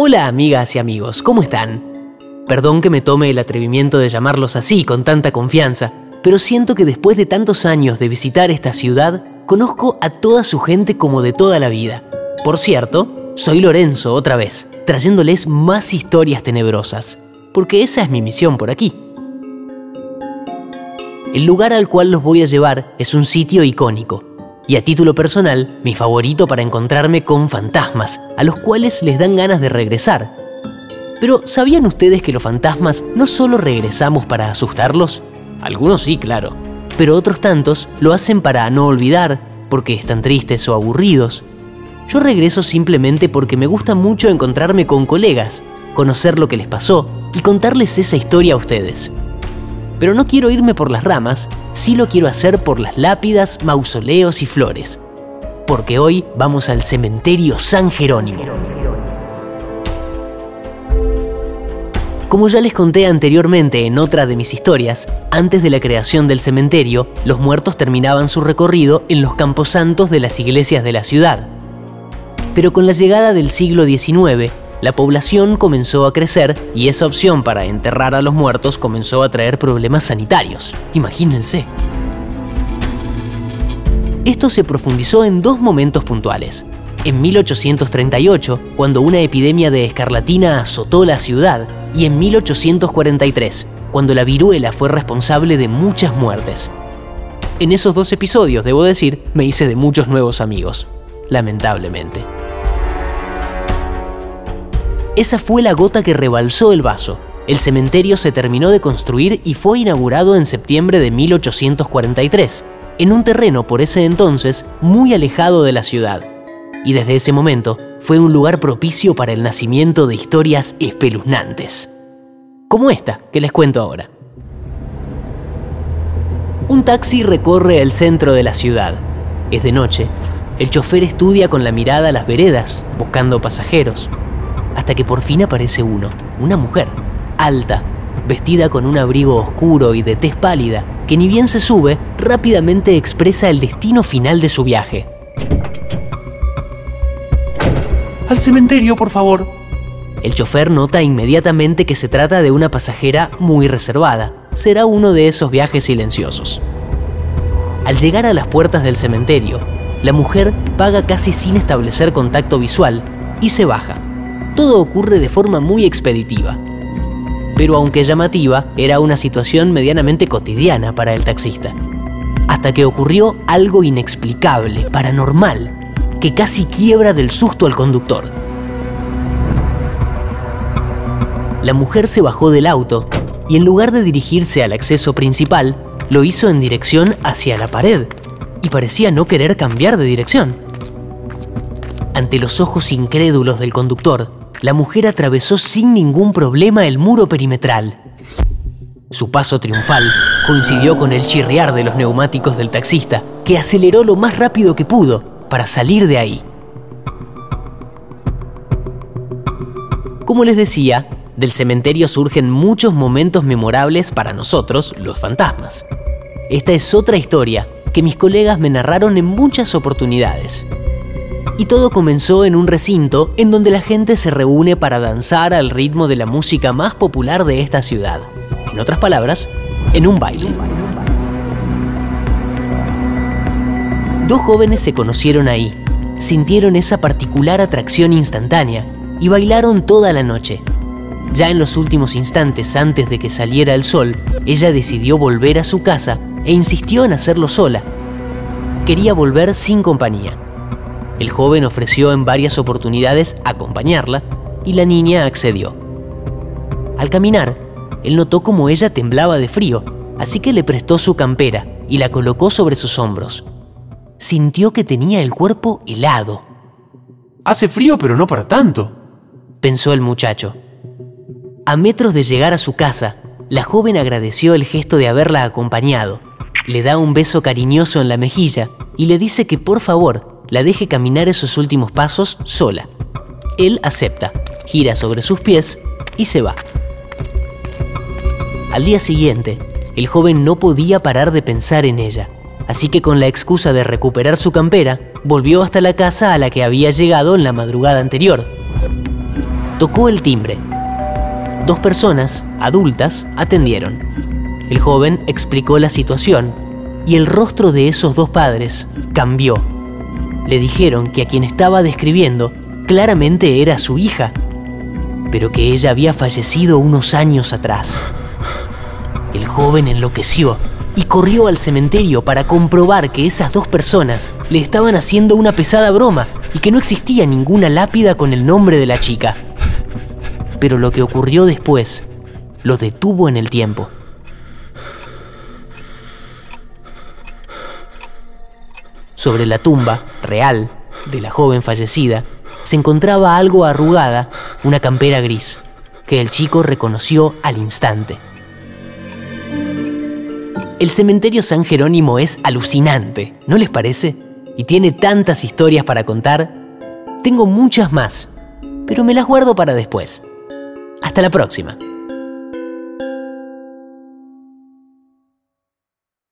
Hola amigas y amigos, ¿cómo están? Perdón que me tome el atrevimiento de llamarlos así con tanta confianza, pero siento que después de tantos años de visitar esta ciudad, conozco a toda su gente como de toda la vida. Por cierto, soy Lorenzo otra vez, trayéndoles más historias tenebrosas, porque esa es mi misión por aquí. El lugar al cual los voy a llevar es un sitio icónico, y a título personal, mi favorito para encontrarme con fantasmas, a los cuales les dan ganas de regresar. Pero, ¿sabían ustedes que los fantasmas no solo regresamos para asustarlos? Algunos sí, claro, pero otros tantos lo hacen para no olvidar, porque están tristes o aburridos. Yo regreso simplemente porque me gusta mucho encontrarme con colegas, conocer lo que les pasó y contarles esa historia a ustedes. Pero no quiero irme por las ramas, sí lo quiero hacer por las lápidas, mausoleos y flores. Porque hoy vamos al cementerio San Jerónimo. Como ya les conté anteriormente en otra de mis historias, antes de la creación del cementerio, los muertos terminaban su recorrido en los camposantos de las iglesias de la ciudad. Pero con la llegada del siglo XIX, la población comenzó a crecer y esa opción para enterrar a los muertos comenzó a traer problemas sanitarios. Imagínense. Esto se profundizó en dos momentos puntuales. En 1838, cuando una epidemia de escarlatina azotó la ciudad, y en 1843, cuando la viruela fue responsable de muchas muertes. En esos dos episodios, debo decir, me hice de muchos nuevos amigos, lamentablemente. Esa fue la gota que rebalsó el vaso. El cementerio se terminó de construir y fue inaugurado en septiembre de 1843, en un terreno por ese entonces muy alejado de la ciudad. Y desde ese momento fue un lugar propicio para el nacimiento de historias espeluznantes. Como esta que les cuento ahora. Un taxi recorre el centro de la ciudad. Es de noche. El chofer estudia con la mirada las veredas, buscando pasajeros hasta que por fin aparece uno, una mujer, alta, vestida con un abrigo oscuro y de tez pálida, que ni bien se sube, rápidamente expresa el destino final de su viaje. Al cementerio, por favor. El chofer nota inmediatamente que se trata de una pasajera muy reservada. Será uno de esos viajes silenciosos. Al llegar a las puertas del cementerio, la mujer paga casi sin establecer contacto visual y se baja todo ocurre de forma muy expeditiva. Pero aunque llamativa, era una situación medianamente cotidiana para el taxista. Hasta que ocurrió algo inexplicable, paranormal, que casi quiebra del susto al conductor. La mujer se bajó del auto y en lugar de dirigirse al acceso principal, lo hizo en dirección hacia la pared y parecía no querer cambiar de dirección. Ante los ojos incrédulos del conductor, la mujer atravesó sin ningún problema el muro perimetral. Su paso triunfal coincidió con el chirriar de los neumáticos del taxista, que aceleró lo más rápido que pudo para salir de ahí. Como les decía, del cementerio surgen muchos momentos memorables para nosotros, los fantasmas. Esta es otra historia que mis colegas me narraron en muchas oportunidades. Y todo comenzó en un recinto en donde la gente se reúne para danzar al ritmo de la música más popular de esta ciudad. En otras palabras, en un baile. Dos jóvenes se conocieron ahí, sintieron esa particular atracción instantánea y bailaron toda la noche. Ya en los últimos instantes antes de que saliera el sol, ella decidió volver a su casa e insistió en hacerlo sola. Quería volver sin compañía. El joven ofreció en varias oportunidades acompañarla y la niña accedió. Al caminar, él notó como ella temblaba de frío, así que le prestó su campera y la colocó sobre sus hombros. Sintió que tenía el cuerpo helado. Hace frío, pero no para tanto, pensó el muchacho. A metros de llegar a su casa, la joven agradeció el gesto de haberla acompañado, le da un beso cariñoso en la mejilla y le dice que por favor la deje caminar esos últimos pasos sola. Él acepta, gira sobre sus pies y se va. Al día siguiente, el joven no podía parar de pensar en ella, así que con la excusa de recuperar su campera, volvió hasta la casa a la que había llegado en la madrugada anterior. Tocó el timbre. Dos personas, adultas, atendieron. El joven explicó la situación y el rostro de esos dos padres cambió. Le dijeron que a quien estaba describiendo claramente era su hija, pero que ella había fallecido unos años atrás. El joven enloqueció y corrió al cementerio para comprobar que esas dos personas le estaban haciendo una pesada broma y que no existía ninguna lápida con el nombre de la chica. Pero lo que ocurrió después lo detuvo en el tiempo. Sobre la tumba real de la joven fallecida se encontraba algo arrugada, una campera gris, que el chico reconoció al instante. El cementerio San Jerónimo es alucinante, ¿no les parece? Y tiene tantas historias para contar. Tengo muchas más, pero me las guardo para después. Hasta la próxima.